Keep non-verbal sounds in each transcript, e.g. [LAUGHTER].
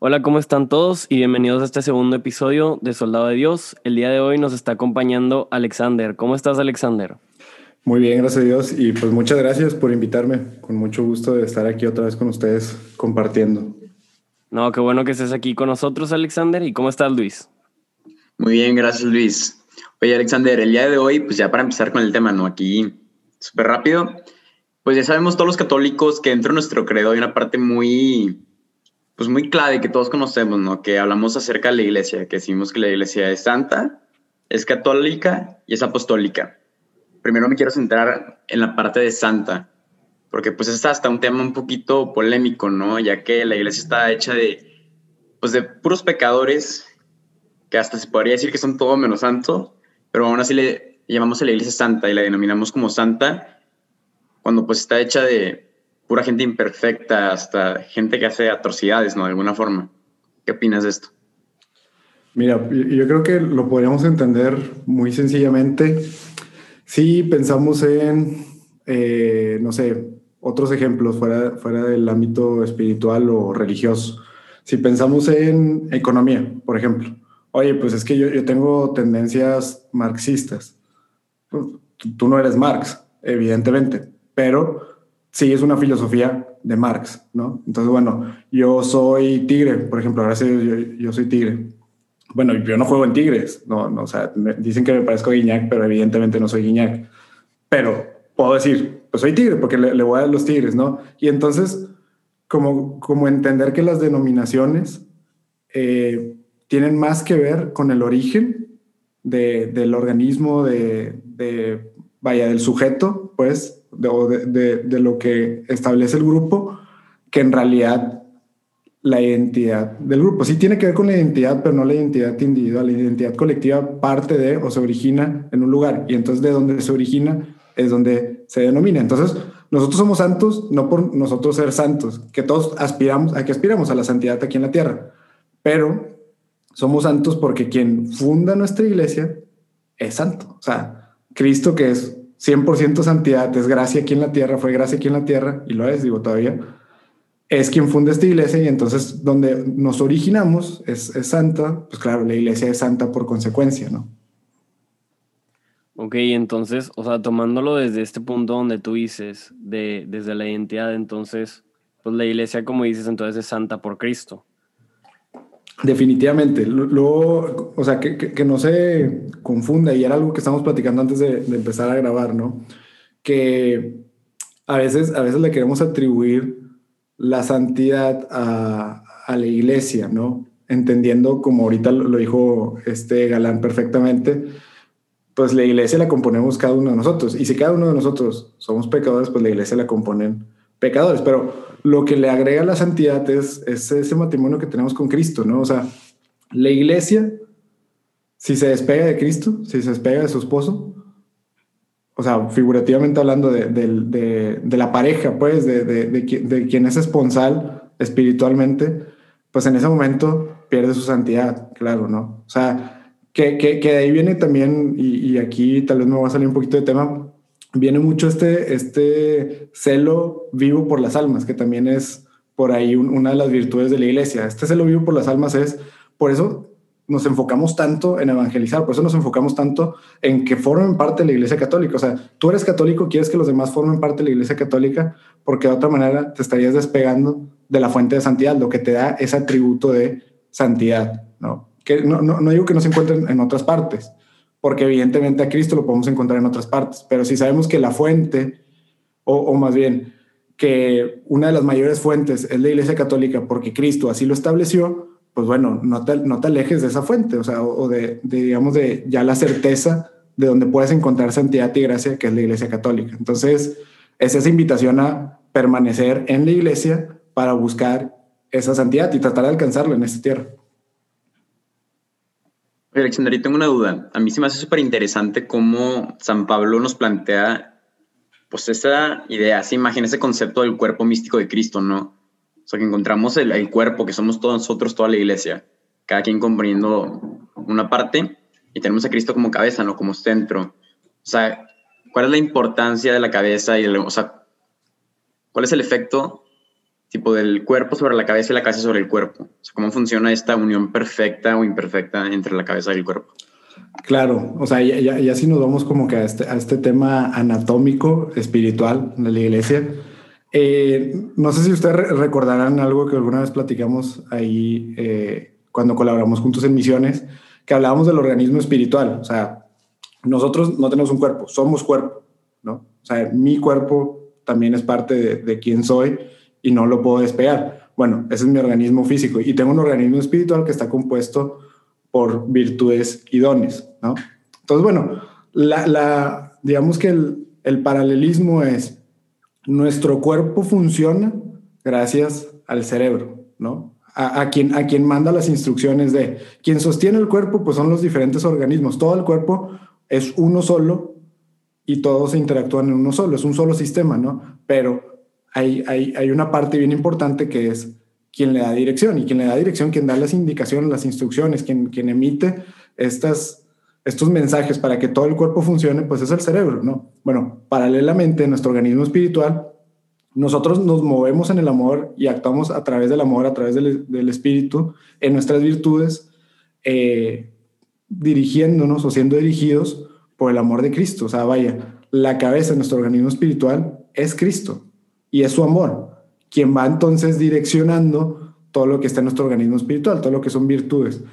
Hola, ¿cómo están todos? Y bienvenidos a este segundo episodio de Soldado de Dios. El día de hoy nos está acompañando Alexander. ¿Cómo estás, Alexander? Muy bien, gracias a Dios. Y pues muchas gracias por invitarme. Con mucho gusto de estar aquí otra vez con ustedes compartiendo. No, qué bueno que estés aquí con nosotros, Alexander. ¿Y cómo estás, Luis? Muy bien, gracias, Luis. Oye, Alexander, el día de hoy, pues ya para empezar con el tema, ¿no? Aquí, súper rápido. Pues ya sabemos todos los católicos que dentro de nuestro credo hay una parte muy pues muy clave que todos conocemos, ¿no? Que hablamos acerca de la iglesia, que decimos que la iglesia es santa, es católica y es apostólica. Primero me quiero centrar en la parte de santa, porque pues es hasta un tema un poquito polémico, ¿no? Ya que la iglesia está hecha de, pues de puros pecadores, que hasta se podría decir que son todo menos santos, pero aún así le llamamos a la iglesia santa y la denominamos como santa, cuando pues está hecha de pura gente imperfecta, hasta gente que hace atrocidades, ¿no? De alguna forma. ¿Qué opinas de esto? Mira, yo creo que lo podríamos entender muy sencillamente si pensamos en, eh, no sé, otros ejemplos fuera, fuera del ámbito espiritual o religioso. Si pensamos en economía, por ejemplo. Oye, pues es que yo, yo tengo tendencias marxistas. Pues, tú no eres Marx, evidentemente, pero sí es una filosofía de Marx, ¿no? Entonces, bueno, yo soy tigre, por ejemplo, ahora sí yo, soy tigre. Bueno, yo no juego en tigres, no, no o sea, dicen que me parezco a Guiñac, pero evidentemente no soy Guiñac. Pero puedo decir, pues soy tigre porque le, voy a los tigres, ¿no? Y entonces, como, como entender que las denominaciones eh, tienen más que ver con el origen de, del organismo, de, de, vaya, del sujeto, pues, de, lo que establece el grupo que en realidad la identidad del grupo. Sí tiene que ver con la identidad, pero no la identidad individual. La identidad colectiva parte de o se origina en un lugar y entonces de donde se origina es donde se denomina. Entonces, nosotros somos santos no por nosotros ser santos, que todos aspiramos, a que aspiramos a la santidad aquí en la tierra, pero somos santos porque quien funda nuestra iglesia es santo. O sea, Cristo que es 100% santidad, es gracia aquí en la tierra, fue gracia aquí en la tierra, y lo es, digo todavía, es quien funda esta iglesia y entonces donde nos originamos es, es santa, pues claro, la iglesia es santa por consecuencia, ¿no? Ok, entonces, o sea, tomándolo desde este punto donde tú dices, de, desde la identidad, entonces, pues la iglesia, como dices, entonces es santa por Cristo. Definitivamente. Luego, o sea, que, no se confunda, y era algo que estamos platicando antes de, de, empezar a grabar, ¿no? Que a veces, a veces le queremos atribuir la santidad a, a la iglesia, ¿no? Entendiendo, como ahorita lo dijo este Galán perfectamente, pues la iglesia la componemos cada uno de nosotros. Y si cada uno de nosotros somos pecadores, pues la iglesia la componen pecadores. Pero lo que le agrega la santidad es, ese matrimonio que tenemos con Cristo, ¿no? O sea, la iglesia, si se despega de Cristo, si se despega de su esposo, o sea, figurativamente hablando de, la pareja, pues, de, quien es esponsal espiritualmente, pues en ese momento pierde su santidad, claro, ¿no? O sea, que, de ahí viene también, y, y, aquí tal vez me va a salir un poquito de tema, viene mucho este, este celo vivo por las almas, que también es por ahí una de las virtudes de la iglesia. Este celo vivo por las almas es, por eso nos enfocamos tanto en evangelizar, por eso nos enfocamos tanto en que formen parte de la iglesia católica. O sea, tú eres católico, quieres que los demás formen parte de la iglesia católica, porque de otra manera te estarías despegando de la fuente de santidad, lo que te da ese atributo de santidad, ¿no? Que no, no, no digo que no se encuentren en otras partes, porque evidentemente a Cristo lo podemos encontrar en otras partes, pero si sabemos que la fuente, o, más bien que una de las mayores fuentes es la Iglesia Católica porque Cristo así lo estableció, pues bueno, no te, no te alejes de esa fuente, o sea, o de, digamos, de ya la certeza de donde puedes encontrar santidad y gracia, que es la Iglesia Católica. Entonces, es esa invitación a permanecer en la Iglesia para buscar esa santidad y tratar de alcanzarla en esta tierra. Alexander, tengo una duda. A mí se me hace súper interesante cómo San Pablo nos plantea, pues, esa idea, esa imagen, ese concepto del cuerpo místico de Cristo, ¿no? O sea, que encontramos el, cuerpo, que somos todos nosotros, toda la iglesia, cada quien componiendo una parte, y tenemos a Cristo como cabeza, ¿no? Como centro. O sea, ¿cuál es la importancia de la cabeza y, o sea, cuál es el efecto tipo del cuerpo sobre la cabeza y la cabeza sobre el cuerpo. O sea, cómo funciona esta unión perfecta o imperfecta entre la cabeza y el cuerpo. Claro, o sea, ya, ya, sí nos vamos como que a este, a este tema anatómico, espiritual de la iglesia. Eh, no sé si ustedes recordarán algo que alguna vez platicamos ahí eh, cuando colaboramos juntos en misiones, que hablábamos del organismo espiritual. O sea, nosotros no tenemos un cuerpo, somos cuerpo, ¿no? O sea, mi cuerpo también es parte de, de quién soy y no lo puedo despegar. Bueno, ese es mi organismo físico y tengo un organismo espiritual que está compuesto por virtudes y dones, ¿no? Entonces, bueno, la, digamos que el, el paralelismo es nuestro cuerpo funciona gracias al cerebro, ¿no? A, quien, a quien manda las instrucciones de quien sostiene el cuerpo, pues son los diferentes organismos. Todo el cuerpo es uno solo y todos interactúan en uno solo, es un solo sistema, ¿no? Pero hay, una parte bien importante que es quien le da dirección y quien le da dirección, quien da las indicaciones, las instrucciones, quien, emite estas, estos mensajes para que todo el cuerpo funcione, pues es el cerebro, ¿no? Bueno, paralelamente, en nuestro organismo espiritual, nosotros nos movemos en el amor y actuamos a través del amor, a través del, del espíritu, en nuestras virtudes, eh, dirigiéndonos o siendo dirigidos por el amor de Cristo. O sea, vaya, la cabeza de nuestro organismo espiritual es Cristo y es su amor quien va entonces direccionando todo lo que está en nuestro organismo espiritual, todo lo que son virtudes.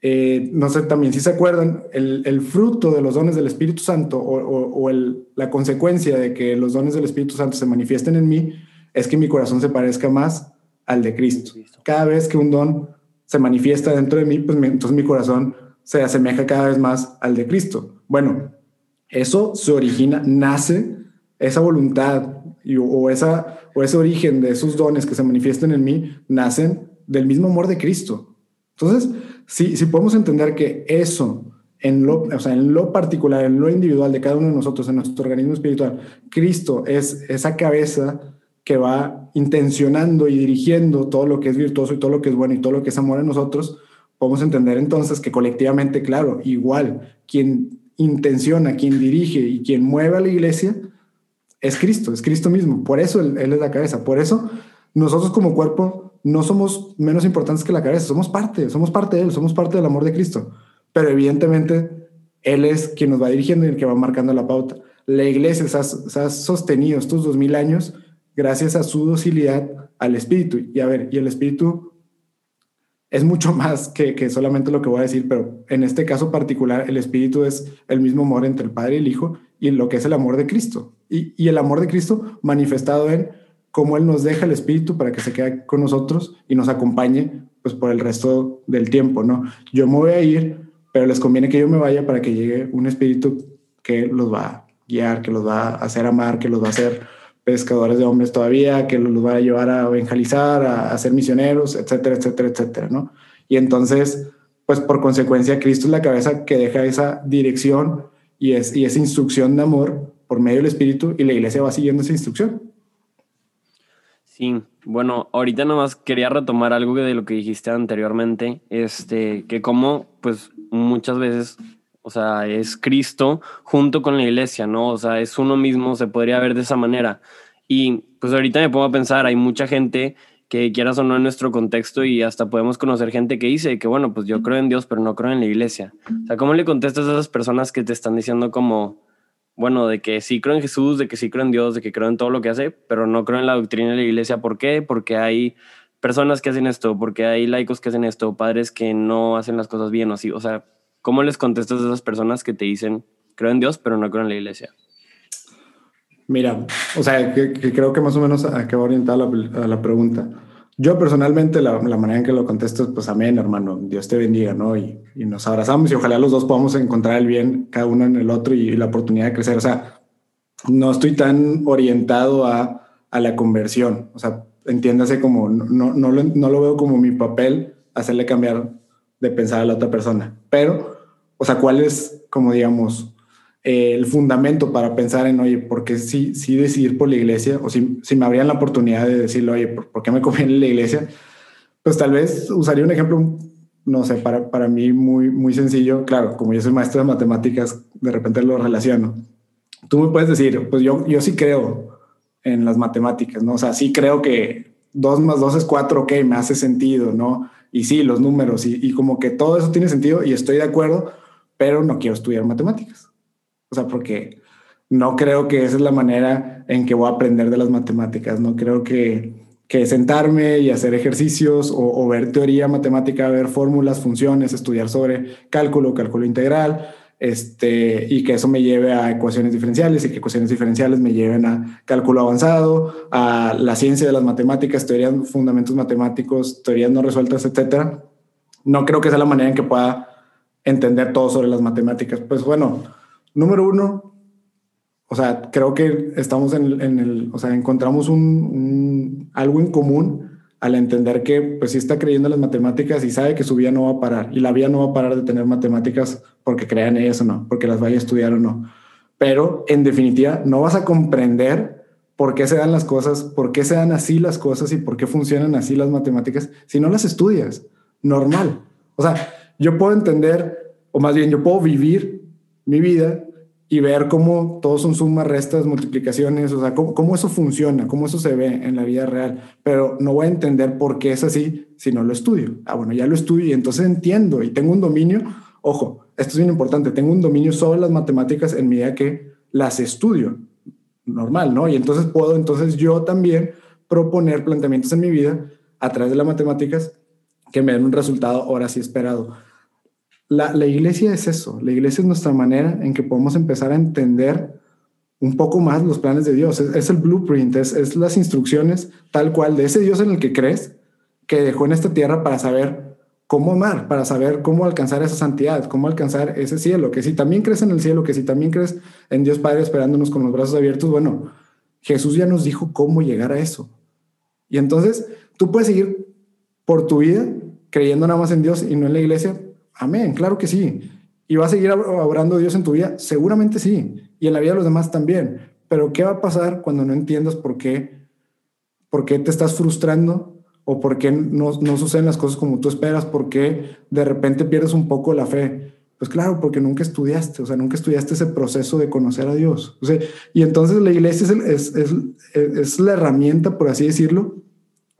Eh, no sé también si se acuerdan, el, fruto de los dones del Espíritu Santo o, la consecuencia de que los dones del Espíritu Santo se manifiesten en mí es que mi corazón se parezca más al de Cristo. Cada vez que un don se manifiesta dentro de mí, pues entonces mi corazón se asemeja cada vez más al de Cristo. Bueno, eso se origina, nace, esa voluntad o, esa, o ese origen de esos dones que se manifiestan en mí nacen del mismo amor de Cristo. Entonces, si, si podemos entender que eso, en lo, o sea, en lo particular, en lo individual de cada uno de nosotros, en nuestro organismo espiritual, Cristo es esa cabeza que va intencionando y dirigiendo todo lo que es virtuoso y todo lo que es bueno y todo lo que es amor en nosotros, podemos entender entonces que colectivamente, claro, igual, quien intenciona, quien dirige y quien mueve a la iglesia es Cristo, es Cristo mismo. Por eso él, es la cabeza. Por eso nosotros como cuerpo no somos menos importantes que la cabeza. Somos parte, somos parte de Él, somos parte del amor de Cristo. Pero evidentemente Él es quien nos va dirigiendo y el que va marcando la pauta. La iglesia se ha, sostenido estos dos mil años gracias a su docilidad al Espíritu. Y a ver, y el Espíritu es mucho [LAUGHS] más que, que, solamente lo que voy a decir, pero en este caso particular, el Espíritu es el mismo amor entre el Padre y el Hijo y lo que es el amor de Cristo. Y, el amor de Cristo manifestado en cómo Él nos deja el Espíritu para que se quede con nosotros y nos acompañe pues por el resto del tiempo, ¿no? Yo me voy a ir, pero les conviene que yo me vaya para que llegue un Espíritu que los va a guiar, que los va a hacer amar, que los va a hacer pescadores de hombres todavía, que los va a llevar a evangelizar, a, a ser misioneros, etcétera, etcétera, etcétera, ¿no? Y entonces, pues por consecuencia, Cristo es la cabeza que deja esa dirección y, es, y esa instrucción de amor por medio del Espíritu y la iglesia va siguiendo esa instrucción. Sí, bueno, ahorita nomás quería retomar algo de lo que dijiste anteriormente, este, que como pues muchas veces, o sea, es Cristo junto con la iglesia, ¿no? O sea, es uno mismo, se podría ver de esa manera. Y pues ahorita me pongo a pensar, hay mucha gente que quieras o no en nuestro contexto y hasta podemos conocer gente que dice que, bueno, pues yo creo en Dios, pero no creo en la iglesia. O sea, ¿cómo le contestas a esas personas que te están diciendo como, bueno, de que sí creo en Jesús, de que sí creo en Dios, de que creo en todo lo que hace, pero no creo en la doctrina de la iglesia? ¿Por qué? Porque hay personas que hacen esto, porque hay laicos que hacen esto, padres que no hacen las cosas bien o así. O sea, ¿cómo les contestas a esas personas que te dicen, creo en Dios, pero no creo en la iglesia? Mira, o sea, creo que más o menos acabo orientar la, a la pregunta. Yo personalmente, la, manera en que lo contesto es, pues amén, hermano, Dios te bendiga, ¿no? Y, y, nos abrazamos y ojalá los dos podamos encontrar el bien cada uno en el otro y, la oportunidad de crecer. O sea, no estoy tan orientado a, a la conversión. O sea, entiéndase como, no, no, lo, no lo veo como mi papel hacerle cambiar de pensar a la otra persona. Pero, o sea, ¿cuál es, como digamos, eh, el fundamento para pensar en, oye, ¿por qué sí, sí decidir por la iglesia? O si, si me habrían la oportunidad de decirle, oye, ¿por, qué me conviene la iglesia? Pues tal vez usaría un ejemplo, no sé, para, para mí muy, muy sencillo. Claro, como yo soy maestro de matemáticas, de repente lo relaciono. Tú me puedes decir, pues yo, yo sí creo en las matemáticas, ¿no? O sea, sí creo que 2 más 2 es 4, ok, me hace sentido, ¿no? Y sí, los números y como que todo eso tiene sentido y estoy de acuerdo, pero no quiero estudiar matemáticas. O sea, porque no creo que esa es la manera en que voy a aprender de las matemáticas, no creo que, que sentarme y hacer ejercicios o, ver teoría matemática, ver fórmulas, funciones, estudiar sobre cálculo, cálculo integral, este, y que eso me lleve a ecuaciones diferenciales y que ecuaciones diferenciales me lleven a cálculo avanzado, a la ciencia de las matemáticas, teorías, fundamentos matemáticos, teorías no resueltas, etcétera. No creo que sea la manera en que pueda entender todo sobre las matemáticas. Pues bueno, número uno, o sea, creo que estamos en, en el, o sea, encontramos un, un, algo en común al entender que pues si está creyendo en las matemáticas y sabe que su vida no va a parar y la vida no va a parar de tener matemáticas porque crean ellas o no, porque las vaya a estudiar o no. Pero en definitiva no vas a comprender por qué se dan las cosas, por qué se dan así las cosas y por qué funcionan así las matemáticas si no las estudias. Normal. O sea, yo puedo entender, o más bien yo puedo vivir mi vida y ver cómo todos son sumas, restas, multiplicaciones, o sea, cómo, cómo, eso funciona, cómo eso se ve en la vida real, pero no voy a entender por qué es así si no lo estudio. Ah, bueno, ya lo estudio y entonces entiendo y tengo un dominio, ojo, esto es bien importante, tengo un dominio sobre las matemáticas en medida que las estudio, normal, ¿no? Y entonces puedo entonces yo también proponer planteamientos en mi vida a través de las matemáticas que me den un resultado ahora sí esperado. La, iglesia es eso, la iglesia es nuestra manera en que podemos empezar a entender un poco más los planes de Dios, es, es el blueprint, es, es, las instrucciones tal cual de ese Dios en el que crees, que dejó en esta tierra para saber cómo amar, para saber cómo alcanzar esa santidad, cómo alcanzar ese cielo, que si también crees en el cielo, que si también crees en Dios Padre esperándonos con los brazos abiertos, bueno, Jesús ya nos dijo cómo llegar a eso. Y entonces tú puedes seguir por tu vida creyendo nada más en Dios y no en la iglesia, Amén, claro que sí. ¿Y va a seguir obrando Dios en tu vida? Seguramente sí. Y en la vida de los demás también. Pero ¿qué va a pasar cuando no entiendas por qué, por qué te estás frustrando o por qué no, no suceden las cosas como tú esperas? ¿Por qué de repente pierdes un poco la fe? Pues claro, porque nunca estudiaste, o sea, nunca estudiaste ese proceso de conocer a Dios. O sea, y entonces la iglesia es, es, es, es la herramienta, por así decirlo,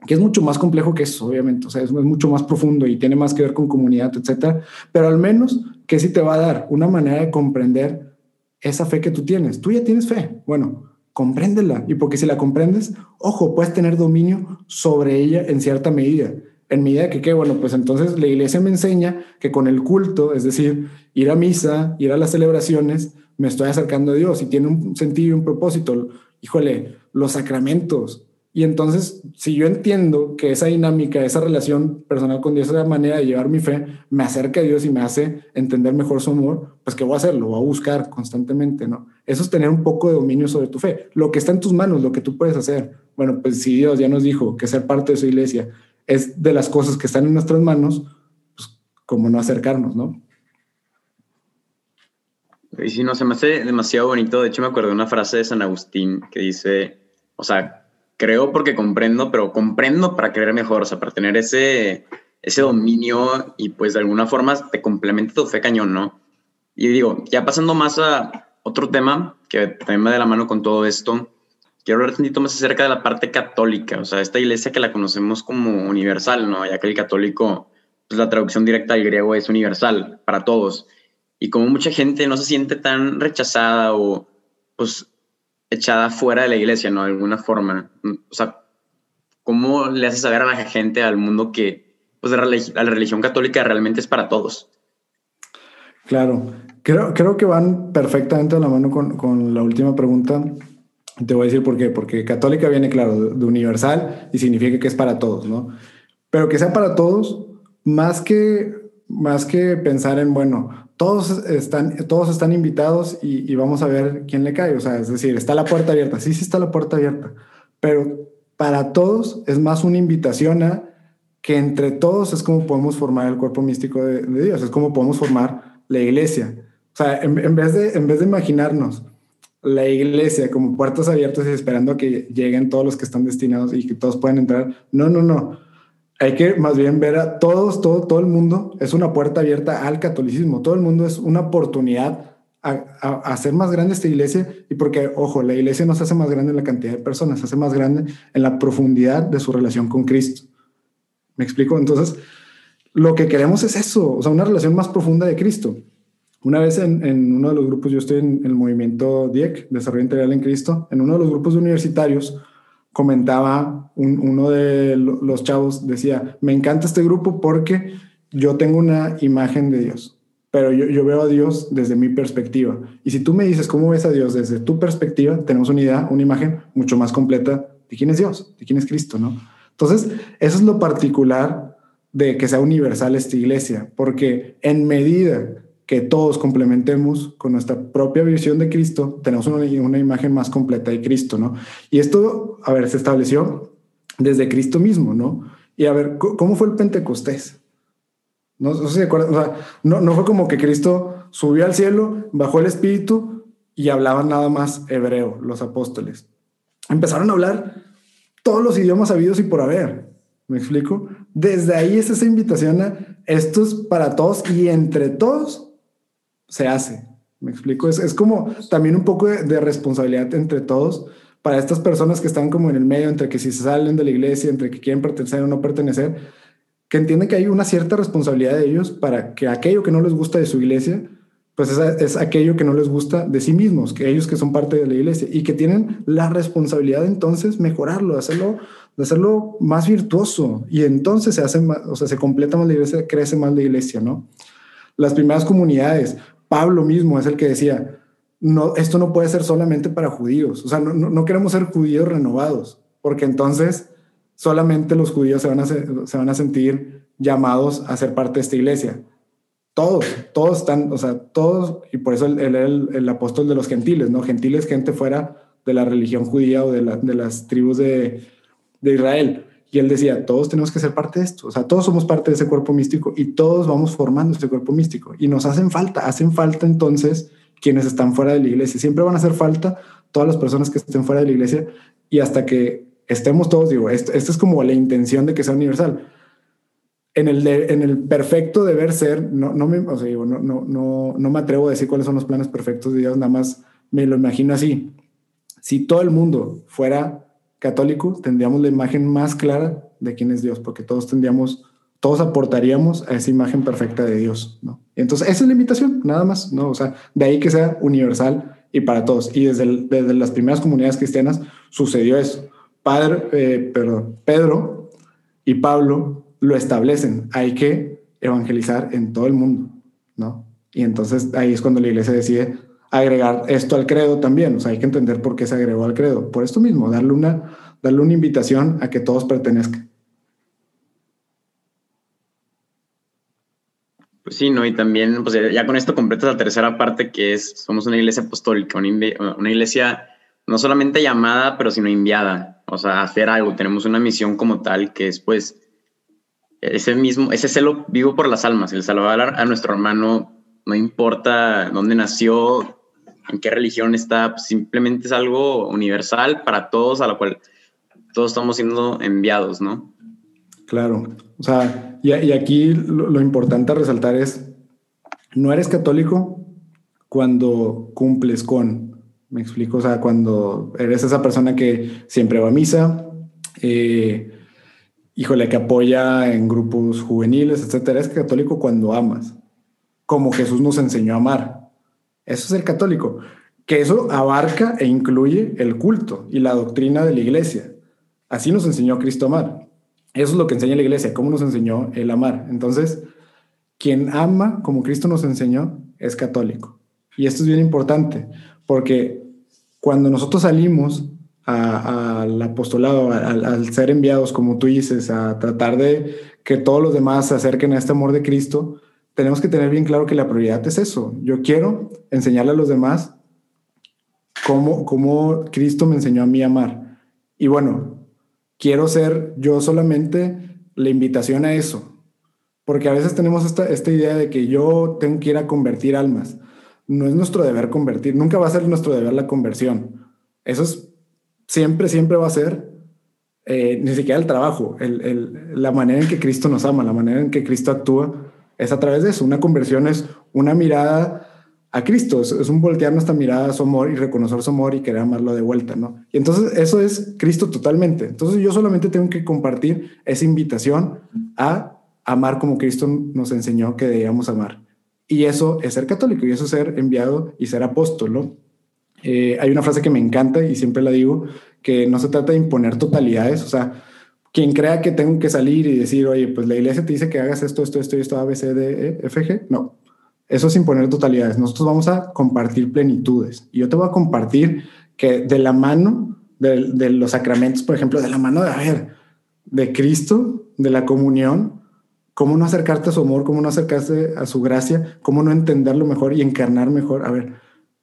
que es mucho más complejo que eso, obviamente, o sea, es, mucho más profundo y tiene más que ver con comunidad, etcétera, pero al menos que sí te va a dar una manera de comprender esa fe que tú tienes. Tú ya tienes fe, bueno, compréndela y porque si la comprendes, ojo, puedes tener dominio sobre ella en cierta medida. En medida que, ¿qué? Bueno, pues entonces la iglesia me enseña que con el culto, es decir, ir a misa, ir a las celebraciones, me estoy acercando a Dios y tiene un sentido y un propósito. Híjole, los sacramentos, y entonces, si yo entiendo que esa dinámica, esa relación personal con Dios, esa manera de llevar mi fe, me acerca a Dios y me hace entender mejor su amor, pues ¿qué voy a hacer? Lo voy a buscar constantemente, ¿no? Eso es tener un poco de dominio sobre tu fe. Lo que está en tus manos, lo que tú puedes hacer. Bueno, pues si Dios ya nos dijo que ser parte de su iglesia es de las cosas que están en nuestras manos, pues cómo no acercarnos, ¿no? Y si no, se me hace demasiado bonito. De hecho, me acuerdo de una frase de San Agustín que dice, o sea, creo porque comprendo, pero comprendo para creer mejor, o sea, para tener ese, ese dominio y pues de alguna forma te complementa tu fe cañón, ¿no? Y digo, ya pasando más a otro tema que también va de la mano con todo esto, quiero hablar un poquito más acerca de la parte católica, o sea, esta iglesia que la conocemos como universal, ¿no? Ya que el católico, pues la traducción directa del griego es universal para todos. Y como mucha gente no se siente tan rechazada o pues echada fuera de la iglesia, ¿no? De alguna forma. O sea, ¿cómo le haces saber a la gente, al mundo, que pues, la religión católica realmente es para todos? Claro, creo, creo que van perfectamente a la mano con, con la última pregunta. Te voy a decir por qué. Porque católica viene, claro, de universal y significa que es para todos, ¿no? Pero que sea para todos, más que, más que pensar en, bueno, todos están, todos están invitados y, vamos a ver quién le cae. O sea, es decir, está la puerta abierta. Sí, sí está la puerta abierta. Pero para todos es más una invitación a que entre todos es como podemos formar el cuerpo místico de, Dios, es como podemos formar la iglesia. O sea, en, vez de, en vez de imaginarnos la iglesia como puertas abiertas y esperando a que lleguen todos los que están destinados y que todos puedan entrar, no, no, no hay que más bien ver a todos, todo, todo el mundo es una puerta abierta al catolicismo. Todo el mundo es una oportunidad a, hacer más grande esta iglesia y porque, ojo, la iglesia no se hace más grande en la cantidad de personas, se hace más grande en la profundidad de su relación con Cristo. ¿Me explico? Entonces, lo que queremos es eso, o sea, una relación más profunda de Cristo. Una vez en, uno de los grupos, yo estoy en el movimiento DIEC, Desarrollo Integral en Cristo, en uno de los grupos universitarios comentaba uno de los chavos, decía, me encanta este grupo porque yo tengo una imagen de Dios, pero yo, yo, veo a Dios desde mi perspectiva. Y si tú me dices cómo ves a Dios desde tu perspectiva, tenemos una idea, una imagen mucho más completa de quién es Dios, de quién es Cristo, ¿no? Entonces, eso es lo particular de que sea universal esta iglesia, porque en medida que todos complementemos con nuestra propia visión de Cristo, tenemos una, una, imagen más completa de Cristo, ¿no? Y esto, a ver, se estableció desde Cristo mismo, ¿no? Y a ver, ¿cómo fue el Pentecostés? No, si se acuerdan, o sea, no, no fue como que Cristo subió al cielo, bajó el Espíritu y hablaban nada más hebreo, los apóstoles. Empezaron a hablar todos los idiomas habidos y por haber. ¿Me explico? Desde ahí es esa invitación a esto es para todos y entre todos se hace. Me explico, es, es como también un poco de, responsabilidad entre todos para estas personas que están como en el medio, entre que si se salen de la iglesia, entre que quieren pertenecer o no pertenecer, que entienden que hay una cierta responsabilidad de ellos para que aquello que no les gusta de su iglesia, pues es, aquello que no les gusta de sí mismos, que ellos que son parte de la iglesia y que tienen la responsabilidad de entonces mejorarlo, hacerlo, de hacerlo más virtuoso y entonces se hace más, o sea, se completa más la iglesia, crece más la iglesia, ¿no? Las primeras comunidades, Pablo mismo es el que decía, no, esto no puede ser solamente para judíos, o sea, no, queremos ser judíos renovados, porque entonces solamente los judíos se van, a se van a sentir llamados a ser parte de esta iglesia. Todos, todos están, o sea, todos, y por eso él, era el, apóstol de los gentiles, ¿no? Gentiles, gente fuera de la religión judía o de, de las tribus de, de Israel. Y él decía, todos tenemos que ser parte de esto, o sea, todos somos parte de ese cuerpo místico y todos vamos formando este cuerpo místico. Y nos hacen falta, hacen falta entonces quienes están fuera de la iglesia. Siempre van a hacer falta todas las personas que estén fuera de la iglesia y hasta que estemos todos, digo, esto, es como la intención de que sea universal. En el, en el perfecto deber ser, no, no, me, digo, no, no, no, no me atrevo a decir cuáles son los planes perfectos de Dios, nada más me lo imagino así. Si todo el mundo fuera católico, tendríamos la imagen más clara de quién es Dios, porque todos tendríamos, todos aportaríamos a esa imagen perfecta de Dios, ¿no? Entonces, esa es la invitación, nada más, ¿no? O sea, de ahí que sea universal y para todos. Y desde, desde las primeras comunidades cristianas sucedió eso. Padre, eh, perdón, Pedro y Pablo lo establecen. Hay que evangelizar en todo el mundo, ¿no? Y entonces ahí es cuando la iglesia decide agregar esto al credo también. O sea, hay que entender por qué se agregó al credo. Por esto mismo, darle una, darle una invitación a que todos pertenezcan. Pues sí, ¿no? Y también, pues ya con esto completas la tercera parte que es, somos una iglesia apostólica, una, iglesia no solamente llamada, pero sino enviada. O sea, hacer algo. Tenemos una misión como tal que es, pues, ese mismo, ese celo vivo por las almas, el salvar a nuestro hermano, no importa dónde nació, en qué religión está, pues, simplemente es algo universal para todos, a la cual todos estamos siendo enviados, ¿no? Claro, o sea, y, aquí lo, importante a resaltar es, no eres católico cuando cumples con, me explico, o sea, cuando eres esa persona que siempre va a misa, eh, híjole, que apoya en grupos juveniles, etcétera, eres católico cuando amas, como Jesús nos enseñó a amar. Eso es el católico, que eso abarca e incluye el culto y la doctrina de la iglesia. Así nos enseñó Cristo amar. Eso es lo que enseña la iglesia, cómo nos enseñó el amar. Entonces, quien ama como Cristo nos enseñó es católico. Y esto es bien importante, porque cuando nosotros salimos al apostolado, al, ser enviados, como tú dices, a tratar de que todos los demás se acerquen a este amor de Cristo, tenemos que tener bien claro que la prioridad es eso. Yo quiero enseñarle a los demás cómo, cómo Cristo me enseñó a mí amar. Y bueno, quiero ser yo solamente la invitación a eso. Porque a veces tenemos esta, esta idea de que yo tengo que ir a convertir almas. No es nuestro deber convertir, nunca va a ser nuestro deber la conversión. Eso es, siempre, siempre va a ser eh, ni siquiera el trabajo, el, el, la manera en que Cristo nos ama, la manera en que Cristo actúa es a través de eso. Una conversión es una mirada a Cristo, es, un voltear nuestra mirada a su amor y reconocer su amor y querer amarlo de vuelta, ¿no? Y entonces eso es Cristo totalmente. Entonces yo solamente tengo que compartir esa invitación a amar como Cristo nos enseñó que debíamos amar. Y eso es ser católico y eso es ser enviado y ser apóstol. Eh, hay una frase que me encanta y siempre la digo, que no se trata de imponer totalidades, o sea, quien crea que tengo que salir y decir, oye, pues la iglesia te dice que hagas esto, esto, esto esto, A, B, C, E, no, eso es imponer totalidades. Nosotros vamos a compartir plenitudes. Y yo te voy a compartir que de la mano de, los sacramentos, por ejemplo, de la mano de, a ver, de Cristo, de la comunión, cómo no acercarte a su amor, cómo no acercarse a su gracia, cómo no entenderlo mejor y encarnar mejor. A ver,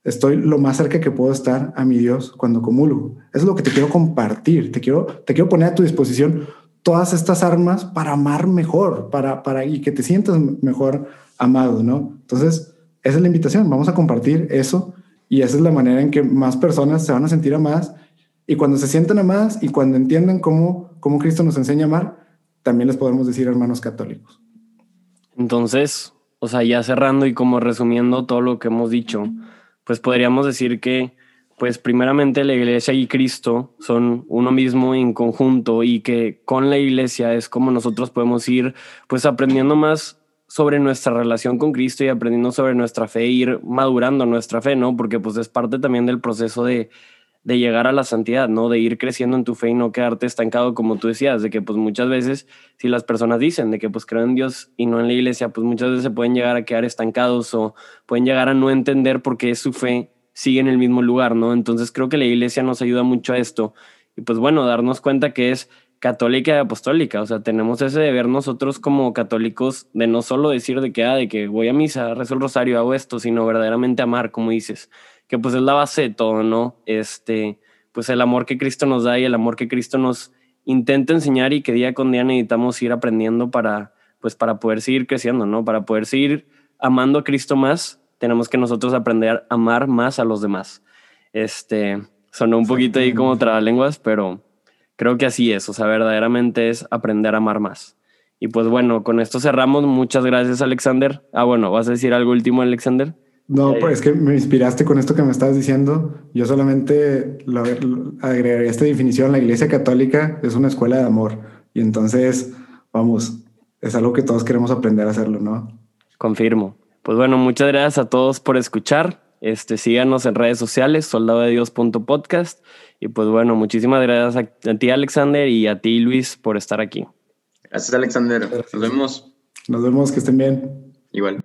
estoy lo más cerca que puedo estar a mi Dios cuando comulgo. Es lo que te quiero compartir. Te quiero, te quiero poner a tu disposición todas estas armas para amar mejor, para, para y que te sientas mejor amado, ¿no? Entonces, esa es la invitación, vamos a compartir eso y esa es la manera en que más personas se van a sentir amadas y cuando se sientan amadas y cuando entiendan cómo, cómo Cristo nos enseña a amar, también les podemos decir hermanos católicos. Entonces, o sea, ya cerrando y como resumiendo todo lo que hemos dicho, pues podríamos decir que, pues primeramente la iglesia y Cristo son uno mismo en conjunto y que con la iglesia es como nosotros podemos ir pues aprendiendo más sobre nuestra relación con Cristo y aprendiendo sobre nuestra fe ir madurando nuestra fe, ¿no? Porque pues es parte también del proceso de, de llegar a la santidad, ¿no? De ir creciendo en tu fe y no quedarte estancado como tú decías, de que pues muchas veces si las personas dicen de que pues creen en Dios y no en la iglesia, pues muchas veces se pueden llegar a quedar estancados o pueden llegar a no entender por qué su fe sigue en el mismo lugar, ¿no? Entonces creo que la iglesia nos ayuda mucho a esto y pues bueno, darnos cuenta que es católica y apostólica. O sea, tenemos ese deber nosotros como católicos de no solo decir de que, ah, de que voy a misa, rezo el rosario, hago esto, sino verdaderamente amar, como dices, que pues es la base de todo, ¿no? Este, pues el amor que Cristo nos da y el amor que Cristo nos intenta enseñar y que día con día necesitamos ir aprendiendo para, pues para poder seguir creciendo, ¿no? Para poder seguir amando a Cristo más, tenemos que nosotros aprender a amar más a los demás. Este, sonó un poquito ahí como trabalenguas, pero creo que así es, o sea, verdaderamente es aprender a amar más. Y pues bueno, con esto cerramos. Muchas gracias, Alexander. Ah, bueno, ¿vas a decir algo último, Alexander? No, pues es que me inspiraste con esto que me estás diciendo. Yo solamente lo, agregaría esta definición. La Iglesia Católica es una escuela de amor. Y entonces, vamos, es algo que todos queremos aprender a hacerlo, ¿no? Confirmo. Pues bueno, muchas gracias a todos por escuchar. Este, síganos en redes sociales, soldado de Dios.podcast. Y pues bueno, muchísimas gracias a, ti, Alexander, y a ti, Luis, por estar aquí. Gracias, Alexander. Nos vemos. Nos vemos, que estén bien. Igual.